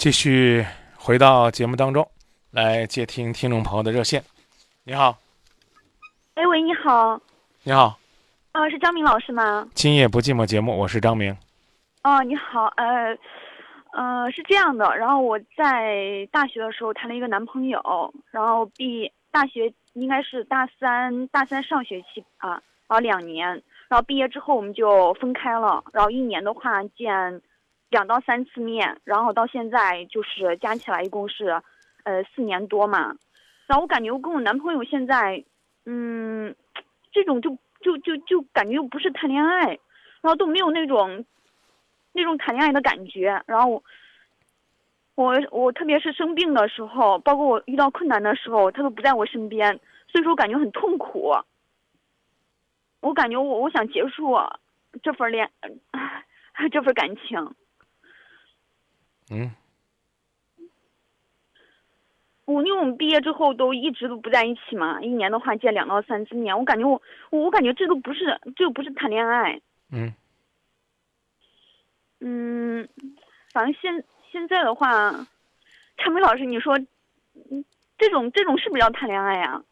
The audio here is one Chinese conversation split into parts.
继续回到节目当中来接听听众朋友的热线。你好，哎喂，你好，你好，啊，是张明老师吗？今夜不寂寞节目，我是张明。哦，你好，呃，呃，是这样的，然后我在大学的时候谈了一个男朋友，然后毕大学应该是大三，大三上学期啊，然后两年，然后毕业之后我们就分开了，然后一年的话见两到三次面，然后到现在就是加起来一共是呃四年多嘛，然后我感觉我跟我男朋友现在，嗯，这种就就就就感觉又不是谈恋爱，然后都没有那种。那种谈恋爱的感觉，然后我我特别是生病的时候，包括我遇到困难的时候，他都不在我身边，所以说我感觉很痛苦。我感觉我我想结束这份恋，这份感情。嗯。我因为我们毕业之后都一直都不在一起嘛，一年的话见两到三次面，我感觉我我感觉这都不是这不是谈恋爱。嗯。嗯，反正现现在的话，陈梅老师，你说，嗯，这种这种是不是要谈恋爱呀？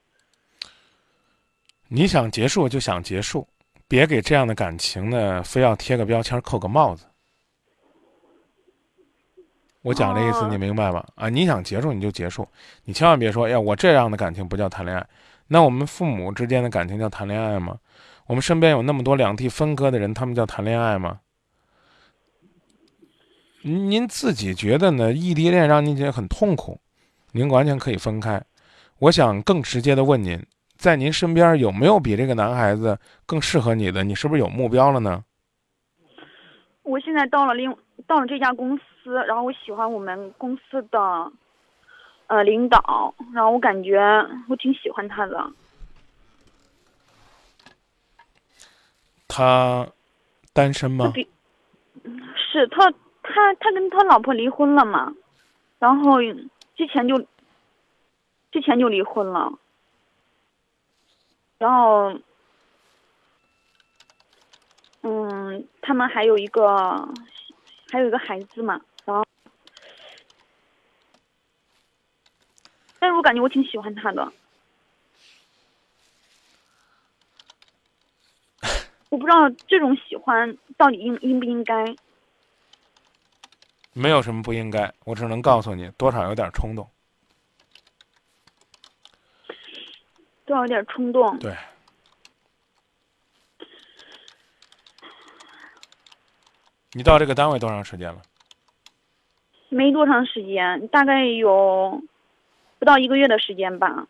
你想结束就想结束，别给这样的感情呢，非要贴个标签、扣个帽子。我讲这意思你明白吗？啊，你想结束你就结束，你千万别说，哎呀，我这样的感情不叫谈恋爱。那我们父母之间的感情叫谈恋爱吗？我们身边有那么多两地分割的人，他们叫谈恋爱吗？您自己觉得呢？异地恋让您觉得很痛苦，您完全可以分开。我想更直接的问您，在您身边有没有比这个男孩子更适合你的？你是不是有目标了呢？我现在到了另到了这家公司，然后我喜欢我们公司的呃领导，然后我感觉我挺喜欢他的。他单身吗？是他。他他跟他老婆离婚了嘛，然后之前就之前就离婚了，然后嗯，他们还有一个还有一个孩子嘛，然后，但是我感觉我挺喜欢他的，我不知道这种喜欢到底应应不应该。没有什么不应该，我只能告诉你，多少有点冲动，多少有点冲动。对，你到这个单位多长时间了？没多长时间，大概有不到一个月的时间吧。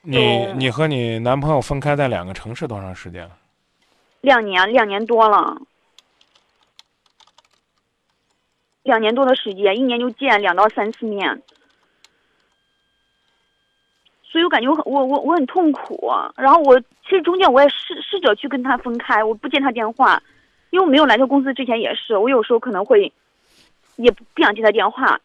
你你和你男朋友分开在两个城市多长时间了？两年，两年多了，两年多的时间，一年就见两到三次面，所以我感觉我我我我很痛苦。然后我其实中间我也试试着去跟他分开，我不接他电话，因为我没有来这公司之前也是，我有时候可能会也不想接他电话，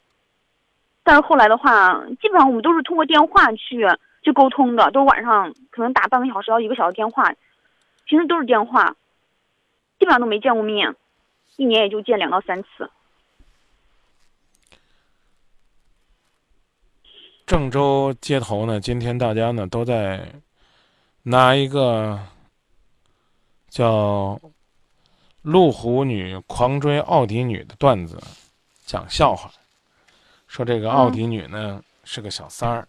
但是后来的话，基本上我们都是通过电话去去沟通的，都晚上可能打半个小时到一个小时电话。平时都是电话，基本上都没见过面，一年也就见两到三次。郑州街头呢，今天大家呢都在拿一个叫“路虎女狂追奥迪女”的段子讲笑话，说这个奥迪女呢是个小三儿。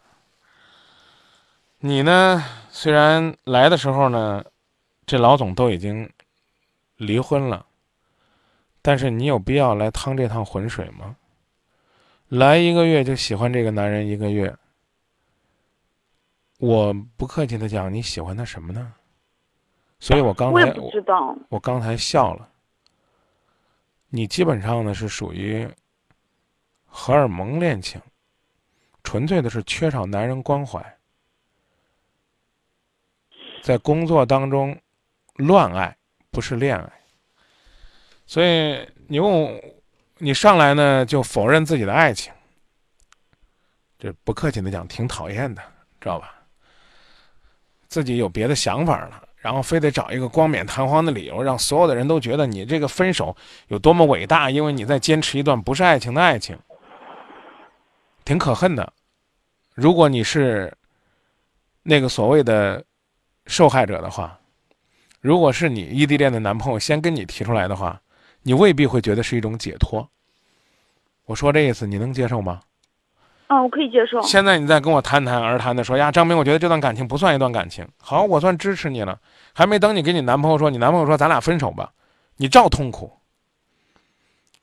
你呢，虽然来的时候呢。这老总都已经离婚了，但是你有必要来趟这趟浑水吗？来一个月就喜欢这个男人一个月，我不客气的讲，你喜欢他什么呢？所以我刚才我知道，我刚才笑了。你基本上呢是属于荷尔蒙恋情，纯粹的是缺少男人关怀，在工作当中。乱爱不是恋爱，所以你问我，你上来呢就否认自己的爱情，这不客气的讲，挺讨厌的，知道吧？自己有别的想法了，然后非得找一个光冕堂皇的理由，让所有的人都觉得你这个分手有多么伟大，因为你在坚持一段不是爱情的爱情，挺可恨的。如果你是那个所谓的受害者的话，如果是你异地恋的男朋友先跟你提出来的话，你未必会觉得是一种解脱。我说这意思，你能接受吗？啊，我可以接受。现在你再跟我谈谈而谈的说呀，张明，我觉得这段感情不算一段感情。好，我算支持你了。还没等你跟你男朋友说，你男朋友说咱俩分手吧，你照痛苦。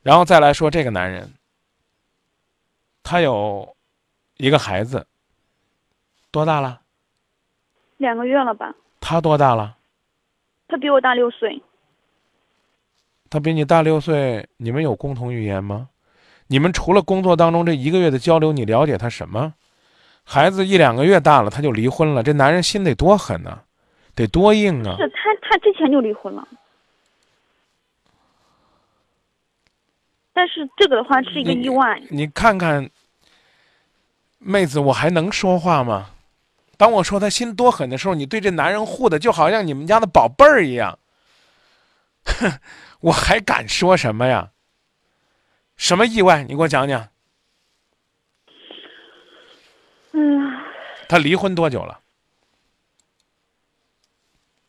然后再来说这个男人，他有一个孩子，多大了？两个月了吧？他多大了？他比我大六岁。他比你大六岁，你们有共同语言吗？你们除了工作当中这一个月的交流，你了解他什么？孩子一两个月大了，他就离婚了，这男人心得多狠呢，得多硬啊！是他，他之前就离婚了。但是这个的话是一个意外。你看看，妹子，我还能说话吗？当我说他心多狠的时候，你对这男人护的就好像你们家的宝贝儿一样。哼，我还敢说什么呀？什么意外？你给我讲讲。嗯。他离婚多久了？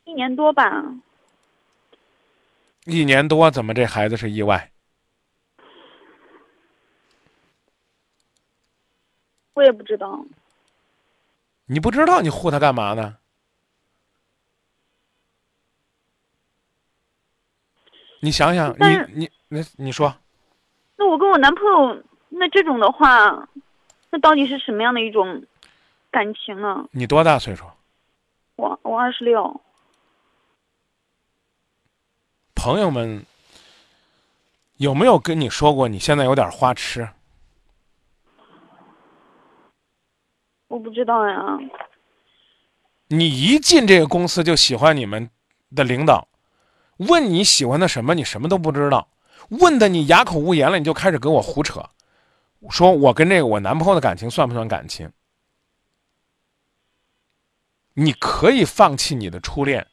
一年多吧。一年多，怎么这孩子是意外？我也不知道。你不知道，你护他干嘛呢？你想想，你你那你说。那我跟我男朋友，那这种的话，那到底是什么样的一种感情呢？你多大岁数？我我二十六。朋友们有没有跟你说过你现在有点花痴？我不知道呀。你一进这个公司就喜欢你们的领导，问你喜欢的什么，你什么都不知道。问的你哑口无言了，你就开始跟我胡扯，说我跟这个我男朋友的感情算不算感情？你可以放弃你的初恋，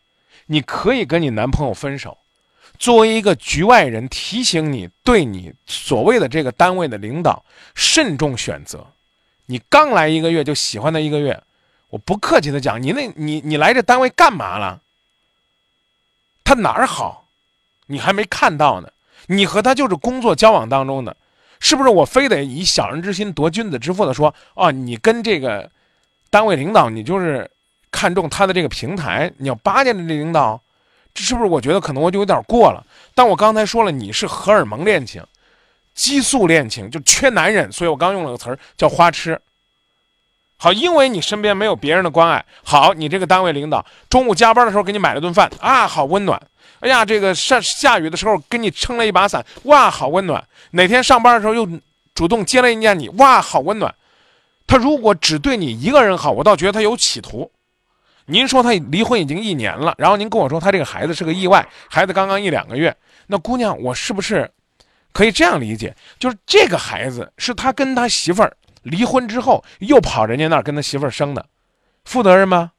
你可以跟你男朋友分手。作为一个局外人，提醒你，对你所谓的这个单位的领导慎重选择。你刚来一个月就喜欢他一个月，我不客气的讲，你那你你来这单位干嘛了？他哪儿好？你还没看到呢。你和他就是工作交往当中的，是不是？我非得以小人之心夺君子之腹的说，哦，你跟这个单位领导，你就是看中他的这个平台，你要巴结这领导，这是不是？我觉得可能我就有点过了。但我刚才说了，你是荷尔蒙恋情、激素恋情，就缺男人，所以我刚用了个词儿叫花痴。好，因为你身边没有别人的关爱，好，你这个单位领导中午加班的时候给你买了顿饭啊，好温暖。哎呀，这个下下雨的时候给你撑了一把伞，哇，好温暖。哪天上班的时候又主动接了一件你，哇，好温暖。他如果只对你一个人好，我倒觉得他有企图。您说他离婚已经一年了，然后您跟我说他这个孩子是个意外，孩子刚刚一两个月，那姑娘，我是不是可以这样理解？就是这个孩子是他跟他媳妇儿离婚之后又跑人家那儿跟他媳妇儿生的，负责任吗？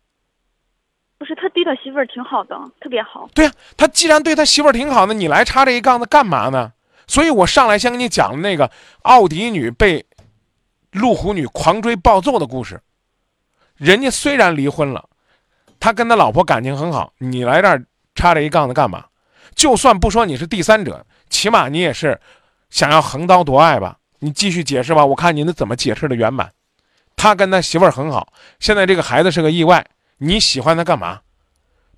不是他对他媳妇儿挺好的，特别好。对呀，他既然对他媳妇儿挺好的，你来插这一杠子干嘛呢？所以我上来先跟你讲那个奥迪女被路虎女狂追暴揍的故事。人家虽然离婚了，他跟他老婆感情很好，你来这儿插这一杠子干嘛？就算不说你是第三者，起码你也是想要横刀夺爱吧？你继续解释吧，我看你能怎么解释的圆满。他跟他媳妇儿很好，现在这个孩子是个意外。你喜欢他干嘛？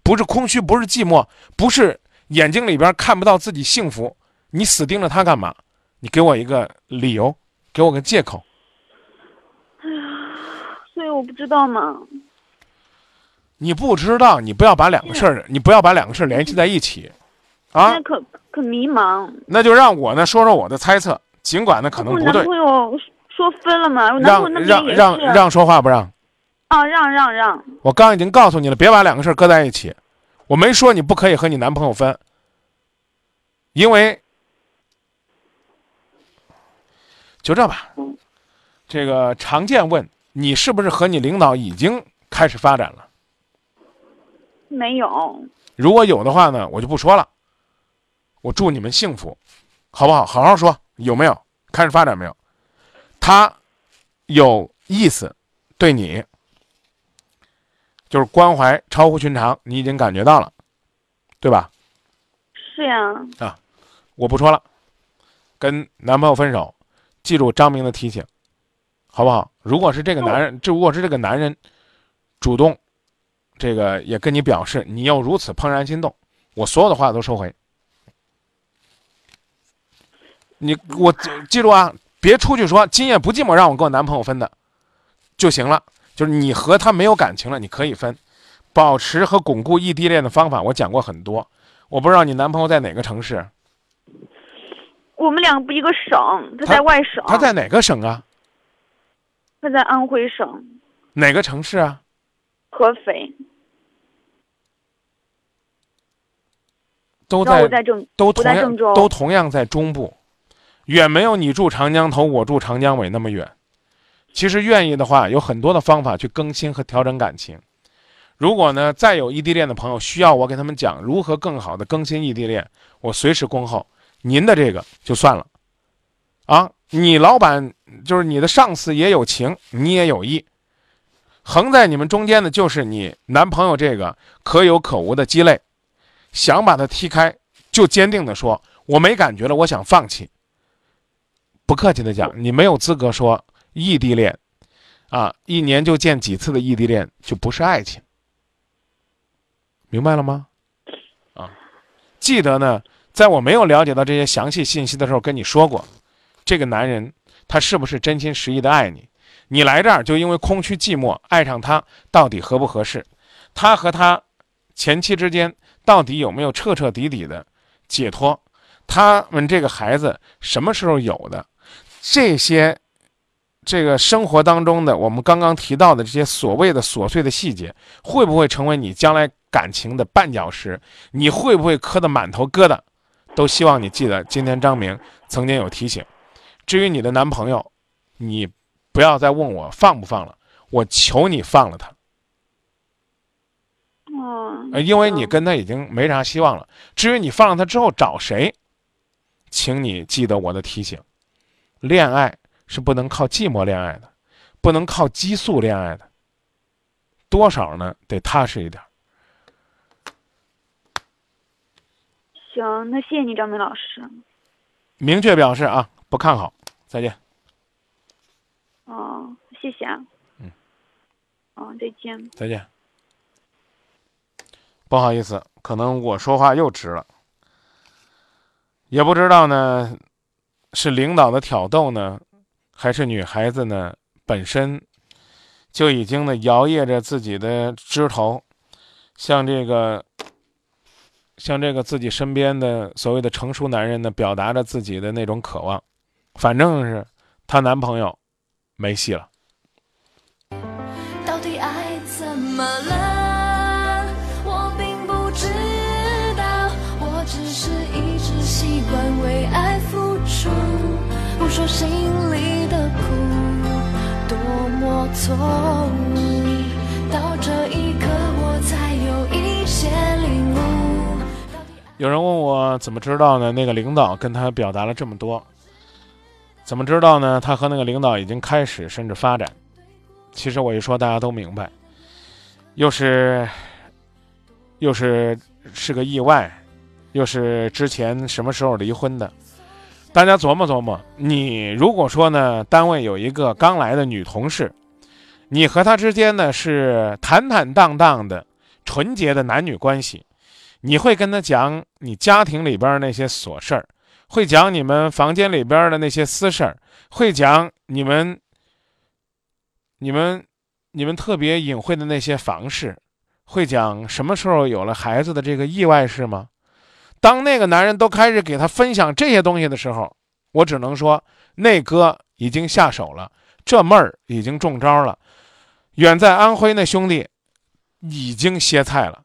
不是空虚，不是寂寞，不是眼睛里边看不到自己幸福。你死盯着他干嘛？你给我一个理由，给我个借口。哎呀，所以我不知道嘛。你不知道，你不要把两个事儿，你不要把两个事儿联系在一起，啊？那可可迷茫。那就让我呢说说我的猜测，尽管呢可能不对。男朋友说分了嘛？让让让让说话不让？啊，让让让！我刚已经告诉你了，别把两个事儿搁在一起。我没说你不可以和你男朋友分，因为就这吧。这个常见问你是不是和你领导已经开始发展了？没有。如果有的话呢，我就不说了。我祝你们幸福，好不好？好好说，有没有开始发展没有？他有意思，对你就是关怀超乎寻常，你已经感觉到了，对吧？是呀。啊我不说了，跟男朋友分手，记住张明的提醒，好不好？如果是这个男人，这如果是这个男人主动，这个也跟你表示你又如此怦然心动，我所有的话都收回。你我记住啊，别出去说今夜不寂寞，让我跟我男朋友分的就行了。就是你和他没有感情了，你可以分。保持和巩固异地恋的方法，我讲过很多。我不知道你男朋友在哪个城市。我们两个不一个省，他在外省。他在哪个省啊？他在安徽省。哪个城市啊？合肥。都在郑，都同样都同样在中部，远没有你住长江头，我住长江尾那么远。其实愿意的话，有很多的方法去更新和调整感情。如果呢，再有异地恋的朋友需要我给他们讲如何更好的更新异地恋，我随时恭候。您的这个就算了，啊，你老板就是你的上司也有情，你也有意，横在你们中间的就是你男朋友这个可有可无的鸡肋，想把他踢开，就坚定的说我没感觉了，我想放弃。不客气的讲，你没有资格说异地恋，啊，一年就见几次的异地恋就不是爱情，明白了吗？啊，记得呢。在我没有了解到这些详细信息的时候，跟你说过，这个男人他是不是真心实意的爱你？你来这儿就因为空虚寂寞，爱上他到底合不合适？他和他前妻之间到底有没有彻彻底底的解脱？他们这个孩子什么时候有的？这些这个生活当中的我们刚刚提到的这些所谓的琐碎的细节，会不会成为你将来感情的绊脚石？你会不会磕得满头疙瘩？都希望你记得，今天张明曾经有提醒。至于你的男朋友，你不要再问我放不放了，我求你放了他。哦。因为你跟他已经没啥希望了。至于你放了他之后找谁，请你记得我的提醒：恋爱是不能靠寂寞恋爱的，不能靠激素恋爱的。多少呢？得踏实一点。行，那谢谢你，张明老师。明确表示啊，不看好，再见。哦，谢谢啊。嗯。哦，再见。再见。不好意思，可能我说话又直了，也不知道呢，是领导的挑逗呢，还是女孩子呢本身就已经呢摇曳着自己的枝头，像这个。像这个自己身边的所谓的成熟男人呢，表达着自己的那种渴望，反正是她男朋友没戏了。么错误。到这一刻，我才有一些领悟。有人问我怎么知道呢？那个领导跟他表达了这么多，怎么知道呢？他和那个领导已经开始甚至发展。其实我一说大家都明白，又是又是是个意外，又是之前什么时候离婚的？大家琢磨琢磨。你如果说呢，单位有一个刚来的女同事，你和他之间呢是坦坦荡荡的、纯洁的男女关系。你会跟他讲你家庭里边那些琐事儿，会讲你们房间里边的那些私事儿，会讲你们、你们、你们特别隐晦的那些房事，会讲什么时候有了孩子的这个意外事吗？当那个男人都开始给他分享这些东西的时候，我只能说那哥已经下手了，这妹儿已经中招了，远在安徽那兄弟已经歇菜了。